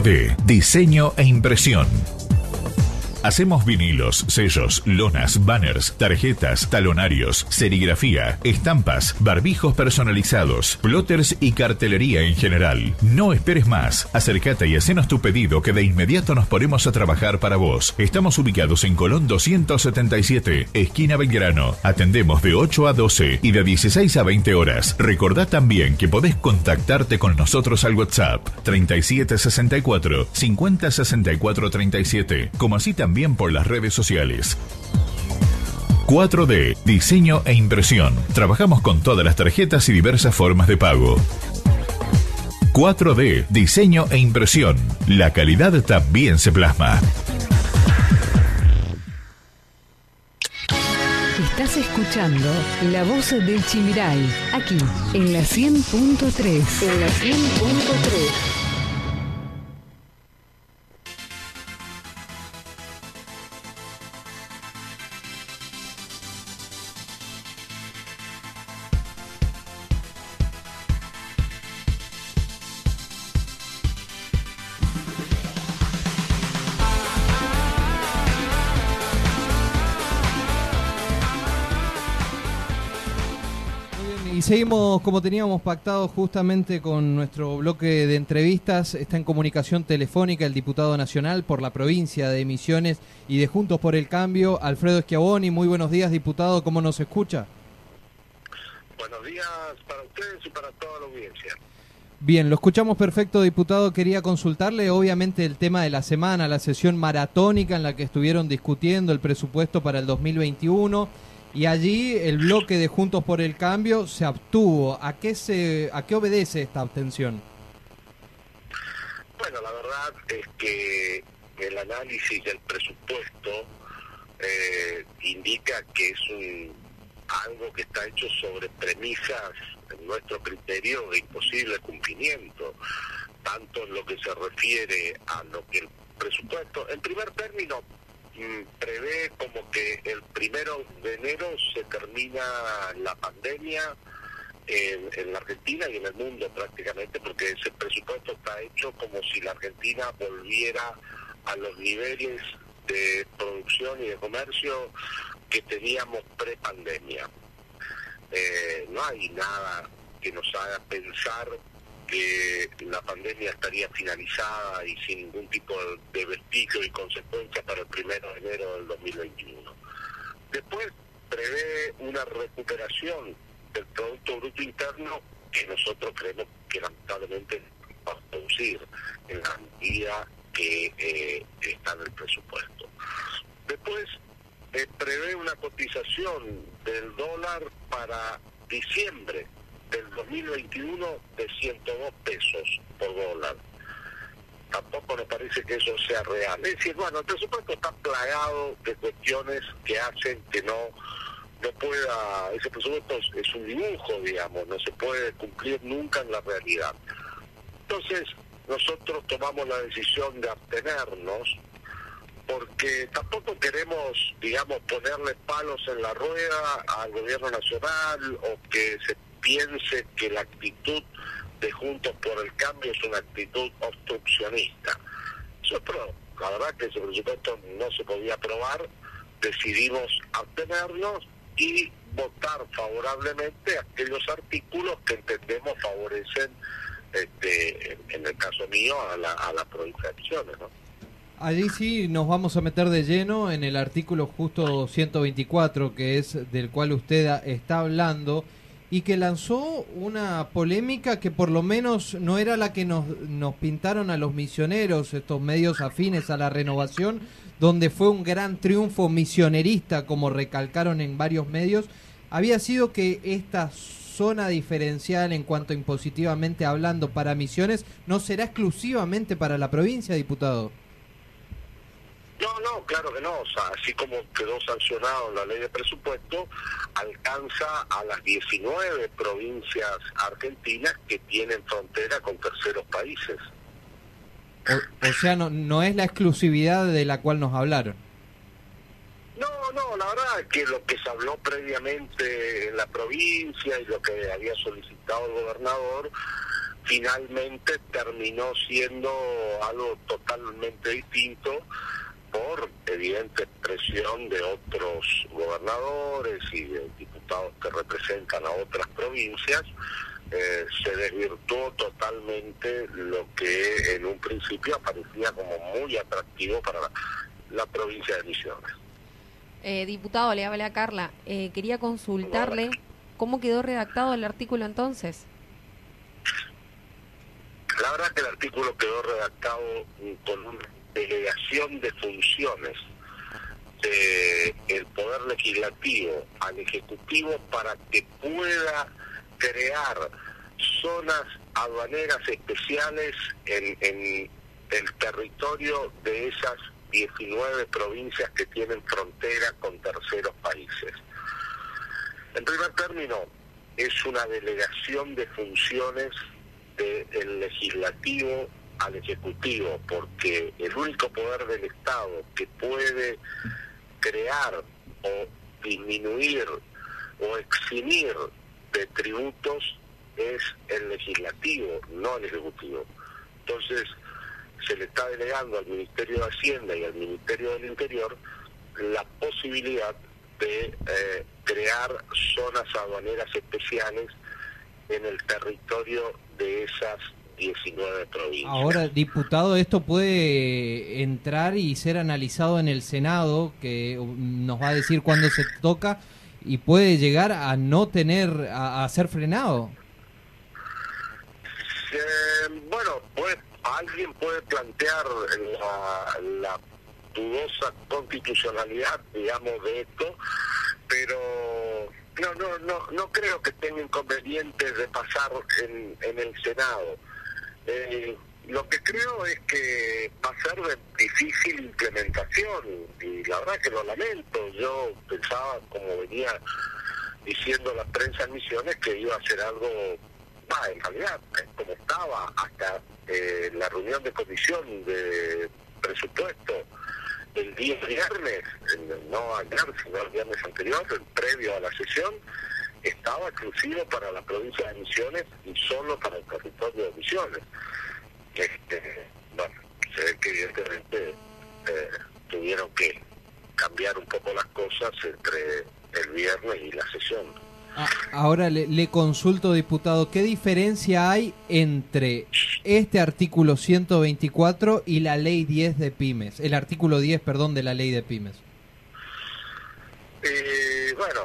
de diseño e impresión Hacemos vinilos, sellos, lonas, banners, tarjetas, talonarios, serigrafía, estampas, barbijos personalizados, plotters y cartelería en general. No esperes más. Acércate y hacenos tu pedido que de inmediato nos ponemos a trabajar para vos. Estamos ubicados en Colón 277, esquina Belgrano. Atendemos de 8 a 12 y de 16 a 20 horas. Recordá también que podés contactarte con nosotros al WhatsApp 3764 5064 37, como así también por las redes sociales. 4D, diseño e impresión. Trabajamos con todas las tarjetas y diversas formas de pago. 4D, diseño e impresión. La calidad también se plasma. Estás escuchando La Voz del Chimiray, aquí en la 100.3. En la 100.3. seguimos como teníamos pactado justamente con nuestro bloque de entrevistas. Está en comunicación telefónica el diputado nacional por la provincia de Misiones y de Juntos por el Cambio, Alfredo Schiavoni. Muy buenos días, diputado. ¿Cómo nos escucha? Buenos días para ustedes y para toda la audiencia. Bien, lo escuchamos perfecto, diputado. Quería consultarle, obviamente, el tema de la semana, la sesión maratónica en la que estuvieron discutiendo el presupuesto para el 2021 y allí el bloque de Juntos por el Cambio se abstuvo. ¿A qué, se, a qué obedece esta abstención? Bueno, la verdad es que el análisis del presupuesto eh, indica que es un algo que está hecho sobre premisas, en nuestro criterio, de imposible cumplimiento, tanto en lo que se refiere a lo que el presupuesto, en primer término, prevé como que el primero de enero se termina la pandemia en, en, la Argentina y en el mundo prácticamente, porque ese presupuesto está hecho como si la Argentina volviera a los niveles de producción y de comercio que teníamos pre-pandemia. Eh, no hay nada que nos haga pensar que la pandemia estaría finalizada y sin ningún tipo de vestigio y consecuencia para el primero de enero del 2021. Después prevé una recuperación del Producto Bruto Interno que nosotros creemos que lamentablemente va a producir en la medida que eh, está en el presupuesto. Después eh, prevé una cotización del dólar para diciembre del 2021 de 102 pesos por dólar. Tampoco me parece que eso sea real. Es decir, bueno, el presupuesto está plagado de cuestiones que hacen que no no pueda, ese presupuesto es un dibujo, digamos, no se puede cumplir nunca en la realidad. Entonces, nosotros tomamos la decisión de abstenernos porque tampoco queremos, digamos, ponerle palos en la rueda al gobierno nacional o que se piense que la actitud de Juntos por el Cambio es una actitud obstruccionista. Nosotros, la verdad que ese presupuesto no se podía aprobar, decidimos abstenernos y votar favorablemente aquellos artículos que entendemos favorecen, este, en el caso mío, a la, a la provincia de ¿no? Allí sí nos vamos a meter de lleno en el artículo justo 124, que es del cual usted está hablando, y que lanzó una polémica que por lo menos no era la que nos, nos pintaron a los misioneros, estos medios afines a la renovación, donde fue un gran triunfo misionerista, como recalcaron en varios medios, había sido que esta zona diferencial en cuanto impositivamente hablando para misiones no será exclusivamente para la provincia, diputado. No, no, claro que no. O sea, así como quedó sancionado la ley de presupuesto, alcanza a las 19 provincias argentinas que tienen frontera con terceros países. O, sea, no, no es la exclusividad de la cual nos hablaron. No, no, la verdad es que lo que se habló previamente en la provincia y lo que había solicitado el gobernador finalmente terminó siendo algo totalmente distinto por evidente presión de otros gobernadores y de diputados que representan a otras provincias, eh, se desvirtuó totalmente lo que en un principio aparecía como muy atractivo para la, provincia de Misiones. Eh, diputado, le habla a Carla. Eh, quería consultarle cómo quedó redactado el artículo entonces. La verdad que el artículo quedó redactado con un delegación de funciones del Poder Legislativo al Ejecutivo para que pueda crear zonas aduaneras especiales en, el territorio de esas 19 provincias que tienen frontera con terceros países. En primer término, es una delegación de funciones del legislativo al Ejecutivo, porque el único poder del Estado que puede crear o disminuir o eximir de tributos es el legislativo, no el Ejecutivo. Entonces, se le está delegando al Ministerio de Hacienda y al Ministerio del Interior la posibilidad de eh, crear zonas aduaneras especiales en el territorio de esas 19 provincias. Ahora, diputado, esto puede entrar y ser analizado en el Senado, que nos va a decir cuándo se toca, y puede llegar a no tener, a, ser frenado. Eh, bueno, pues alguien puede plantear la, la dudosa constitucionalidad, digamos, de esto, pero no, no, no, no creo que tenga inconvenientes de pasar en, en el Senado. Eh, lo que creo es que va a ser de difícil implementación y la verdad que lo lamento. Yo pensaba, como venía diciendo la prensa en Misiones, que iba a ser algo, va, en realidad, como estaba hasta eh, la reunión de comisión de presupuesto el día viernes, no ayer, sino el viernes anterior, previo a la sesión, estaba exclusivo para la provincia de Misiones y solo para el territorio de Misiones. Este, bueno, se ve que evidentemente eh, tuvieron que cambiar un poco las cosas entre el viernes y la sesión. Ah, ahora le, consulto, diputado, ¿qué diferencia hay entre este artículo 124 y la ley 10 de pymes? El artículo 10, perdón, de la ley de pymes. Eh, bueno,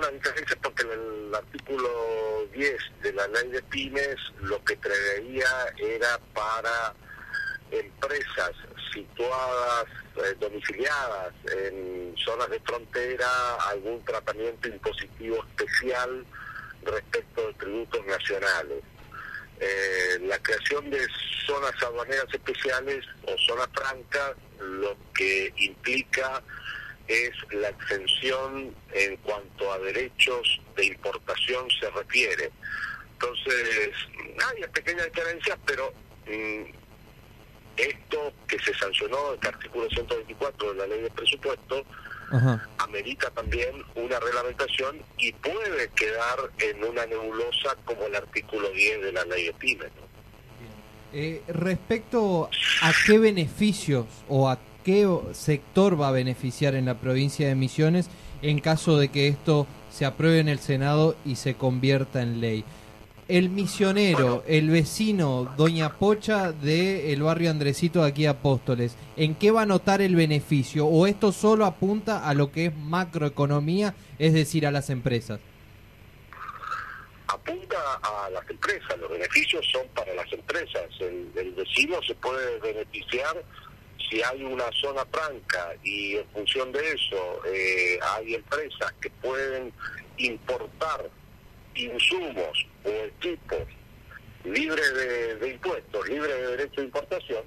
hay algunas diferencias porque en el artículo 10 de la ley de pymes lo que preveía era para empresas situadas, eh, domiciliadas en zonas de frontera, algún tratamiento impositivo especial respecto de tributos nacionales. Eh, la creación de zonas aduaneras especiales o zonas francas lo que implica es la exención en cuanto a derechos de importación se refiere. Entonces, hay pequeñas diferencias, pero mm, esto que se sancionó, el artículo 124 de la ley de presupuesto, amerita también una reglamentación y puede quedar en una nebulosa como el artículo 10 de la ley de pymes. Eh, respecto a qué beneficios o a qué sector va a beneficiar en la provincia de Misiones en caso de que esto se apruebe en el Senado y se convierta en ley el misionero, el vecino, Doña Pocha del barrio Andresito de aquí Apóstoles, ¿en qué va a notar el beneficio? ¿O esto solo apunta a lo que es macroeconomía, es decir, a las empresas? Apunta a las empresas, los beneficios son para las empresas. El, vecino se puede beneficiar si hay una zona franca y en función de eso eh, hay empresas que pueden importar insumos o equipos libres de, impuestos, libres de derecho de importación,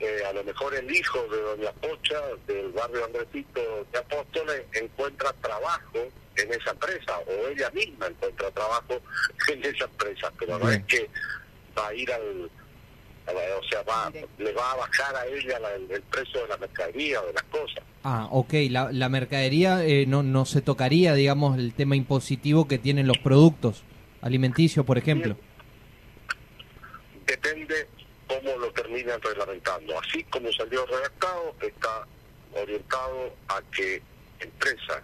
eh, a lo mejor el hijo de Doña Pocha del barrio Andresito de Apóstoles encuentra trabajo en esa empresa o ella misma encuentra trabajo en esa empresa, pero no es que va a ir al o sea, va, le va a bajar a ella el, precio de la mercadería o de las cosas. Ah, ok, la, la mercadería eh, no, no se tocaría, digamos, el tema impositivo que tienen los productos alimenticios, por ejemplo. Depende cómo lo terminan reglamentando. Así como salió redactado, está orientado a que empresas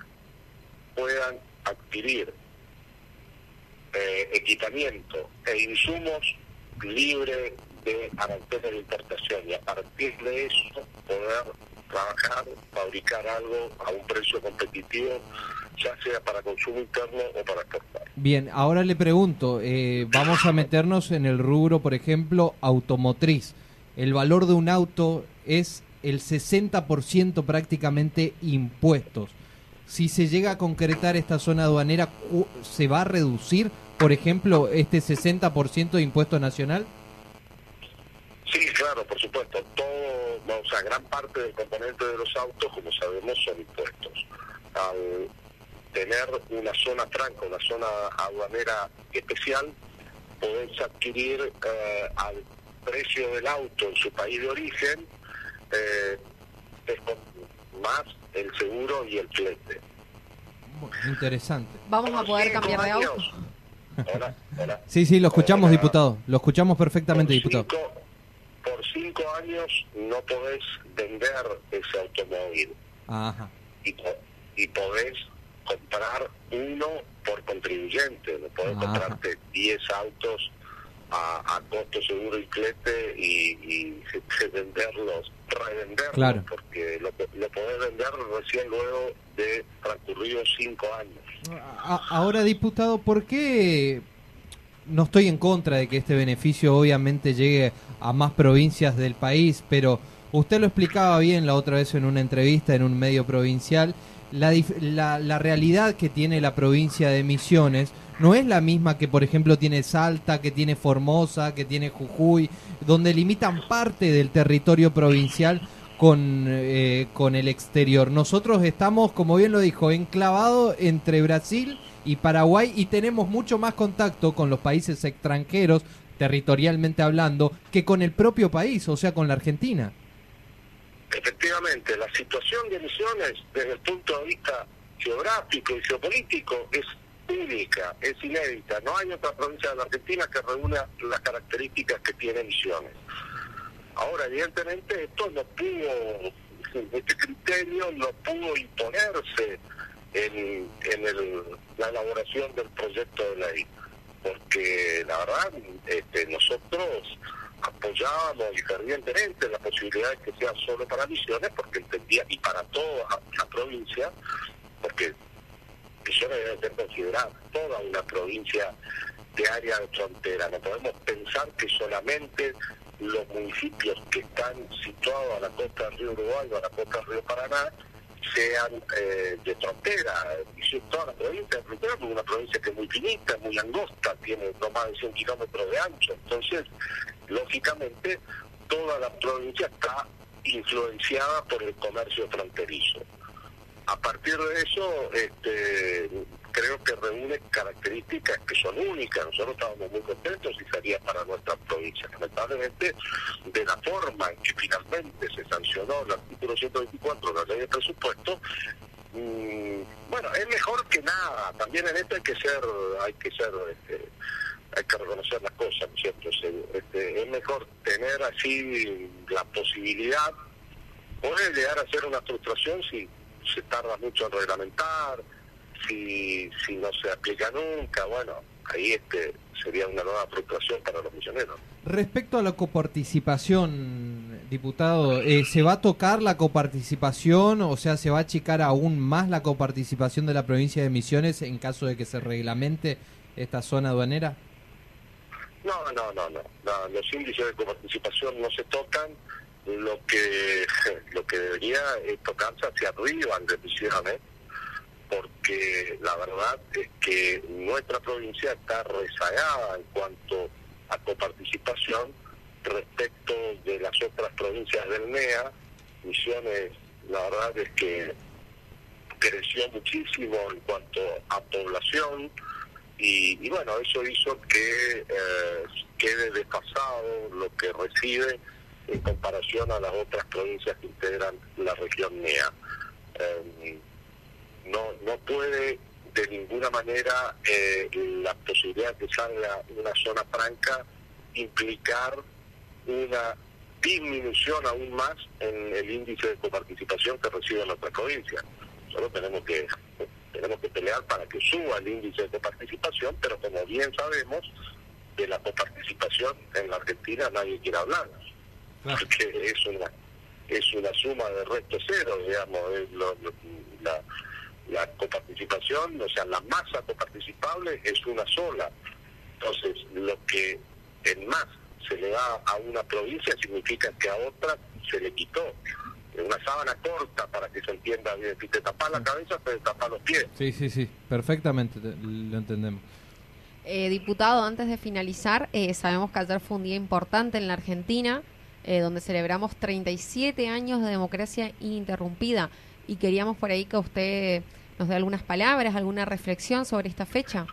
puedan adquirir eh, equipamiento e insumos libres de aranceles de importación y a partir de eso poder trabajar, fabricar algo a un precio competitivo, ya sea para consumo interno o para exportar. Bien, ahora le pregunto, eh, vamos a meternos en el rubro, por ejemplo, automotriz. El valor de un auto es el 60% prácticamente impuestos. Si se llega a concretar esta zona aduanera, ¿se va a reducir, por ejemplo, este 60% de impuesto nacional? Claro, por supuesto. Todo, o sea, gran parte del componente de los autos, como sabemos, son impuestos. Al tener una zona franca, una zona aduanera especial, podés adquirir eh, al precio del auto en su país de origen eh, más el seguro y el cliente. Interesante. Vamos a poder cambiar de auto. Hola, hola. Sí, sí, lo escuchamos, diputado. Lo escuchamos perfectamente, diputado por cinco años no podés vender ese automóvil. Y, y podés comprar uno por contribuyente, no podés comprarte 10 autos a, a, costo seguro y clete y, y, venderlos, revenderlos, claro. porque lo, lo podés vender recién luego de transcurridos cinco años. Ahora, diputado, ¿por qué no estoy en contra de que este beneficio obviamente llegue a más provincias del país, pero usted lo explicaba bien la otra vez en una entrevista en un medio provincial, la, la, realidad que tiene la provincia de Misiones no es la misma que, por ejemplo, tiene Salta, que tiene Formosa, que tiene Jujuy, donde limitan parte del territorio provincial con, eh, con el exterior. Nosotros estamos, como bien lo dijo, enclavados entre Brasil Paraguay y tenemos mucho más contacto con los países extranjeros, territorialmente hablando, que con el propio país, o sea, con la Argentina. Efectivamente, la situación de Misiones desde el punto de vista geográfico y geopolítico es única, es inédita. No hay otra provincia de la Argentina que reúna las características que tiene Misiones. Ahora, evidentemente, esto no pudo, este criterio no pudo imponerse en, en la elaboración del proyecto de ley, porque la verdad, este, nosotros apoyábamos y fervientemente la posibilidad de que sea solo para Misiones, porque entendía, y para toda la provincia, porque Misiones debe ser considerada toda una provincia de área de frontera. No podemos pensar que solamente los municipios que están situados a la costa del río Uruguay o a la costa del río Paraná sean eh, de frontera. Toda la provincia de frontera es una provincia que es muy finita, muy angosta, tiene no más de 100 kilómetros de ancho. Entonces, lógicamente, toda la provincia está influenciada por el comercio fronterizo. A partir de eso, este, creo que reúne características que son únicas. Nosotros estábamos muy contentos y sería para nuestra provincia. Lamentablemente, de la forma en que finalmente se sancionó el artículo 124 de la ley de presupuesto, mmm, bueno, es mejor que nada. También en esto hay que ser, hay que ser, este, hay que reconocer las cosas, ¿no es cierto? Este, es mejor tener así la posibilidad, puede llegar a ser una frustración si se tarda mucho en reglamentar, si, si no se aplica nunca, bueno, ahí este sería una nueva frustración para los misioneros. Respecto a la coparticipación, diputado, eh, ¿se va a tocar la coparticipación, o sea, se va a achicar aún más la coparticipación de la provincia de Misiones en caso de que se reglamente esta zona aduanera? No, no, no, no, no los índices de coparticipación no se tocan, lo que lo que debería es tocarse hacia arriba en decisiones porque la verdad es que nuestra provincia está rezagada en cuanto a coparticipación respecto de las otras provincias del NEA. Misiones, la verdad es que creció muchísimo en cuanto a población y, bueno, eso hizo que eh, quede desfasado lo que recibe en comparación a las otras provincias que integran la región NEA. Eh, no, no puede de ninguna manera eh, la posibilidad de que salga una zona franca implicar una disminución aún más en el índice de coparticipación que recibe nuestra provincia. Solo tenemos que tenemos que pelear para que suba el índice de coparticipación, pero como bien sabemos, de la coparticipación en la Argentina nadie quiere hablar, porque es una es una suma de resto cero, digamos, es la, la coparticipación, o sea, la masa coparticipable es una sola. Entonces, lo que en más se le da a una provincia significa que a otra se le quitó. Una sábana corta para que se entienda bien. Si te tapas la cabeza, te tapas los pies. Sí, sí, sí, perfectamente lo entendemos. Eh, diputado, antes de finalizar, eh, sabemos que ayer fue un día importante en la Argentina, eh, donde celebramos 37 años de democracia ininterrumpida y queríamos por ahí que usted nos dé algunas palabras, alguna reflexión sobre esta fecha.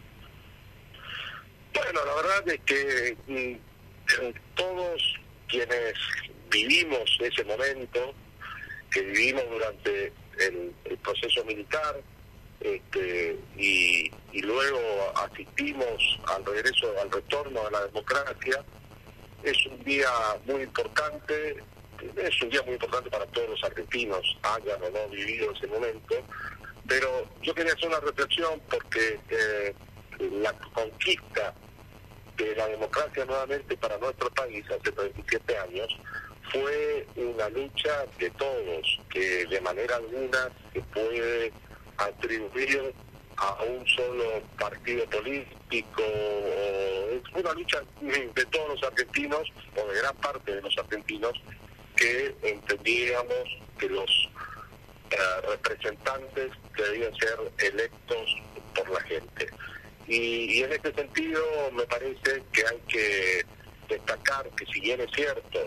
Bueno, la verdad es que mm, todos quienes vivimos ese momento, que vivimos durante el, proceso militar, este, y, y, luego asistimos al regreso, al retorno a la democracia, es un día muy importante, es un día muy importante para todos los argentinos, hayan o no vivido ese momento, pero yo quería hacer una reflexión porque eh, la conquista de la democracia nuevamente para nuestro país hace 37 años fue una lucha de todos, que de manera alguna se puede atribuir a un solo partido político, es una lucha de todos los argentinos, o de gran parte de los argentinos, que entendíamos que los eh, representantes debían ser electos por la gente. Y, en este sentido me parece que hay que destacar que si bien es cierto,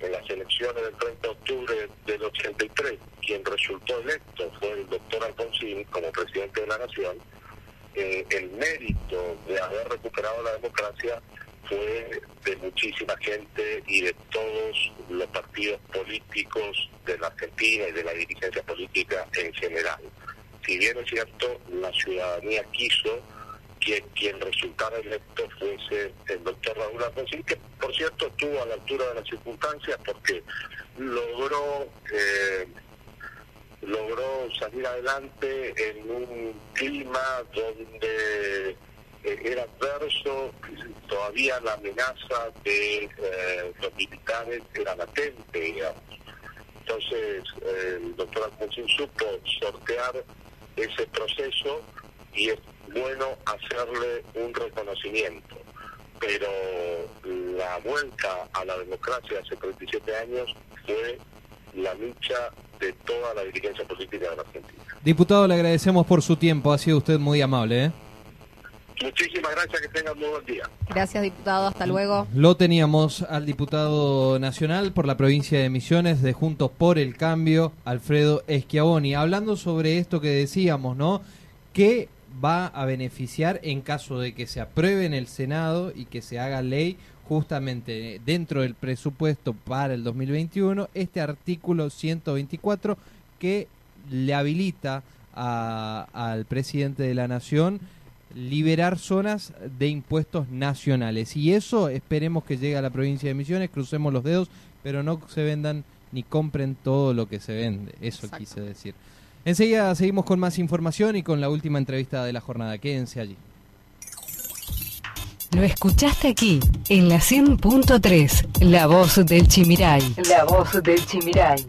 en las elecciones del 30 de octubre del 83, quien resultó electo fue el doctor Alfonsín como presidente de la Nación, eh, el mérito de haber recuperado la democracia fue de muchísima gente y de todos los partidos políticos de la Argentina y de la dirigencia política en general. Si bien es cierto, la ciudadanía quiso que quien resultara electo fuese el doctor Raúl Alfonsín, que por cierto estuvo a la altura de las circunstancias porque logró eh, logró salir adelante en un clima donde era adverso, todavía la amenaza de eh, los militares era latente, digamos. Entonces, el doctor Alfonsín supo sortear ese proceso y es bueno hacerle un reconocimiento. Pero la vuelta a la democracia hace 37 años fue la lucha de toda la dirigencia política de la Argentina. Diputado, le agradecemos por su tiempo, ha sido usted muy amable. ¿eh? Muchísimas gracias, que tengan muy buen día. Gracias, diputado, hasta luego. Lo teníamos al diputado nacional por la provincia de Misiones de Juntos por el Cambio, Alfredo Eschiavoni, hablando sobre esto que decíamos, ¿no? Que va a beneficiar en caso de que se apruebe en el Senado y que se haga ley justamente dentro del presupuesto para el 2021 este artículo 124 que le habilita al presidente de la nación liberar zonas de impuestos nacionales. Y eso esperemos que llegue a la provincia de Misiones, crucemos los dedos, pero no se vendan ni compren todo lo que se vende. Eso quise decir. Enseguida seguimos con más información y con la última entrevista de la jornada. Quédense allí. Lo escuchaste aquí, en la 100.3, La Voz del Chimiray. La Voz del Chimiray.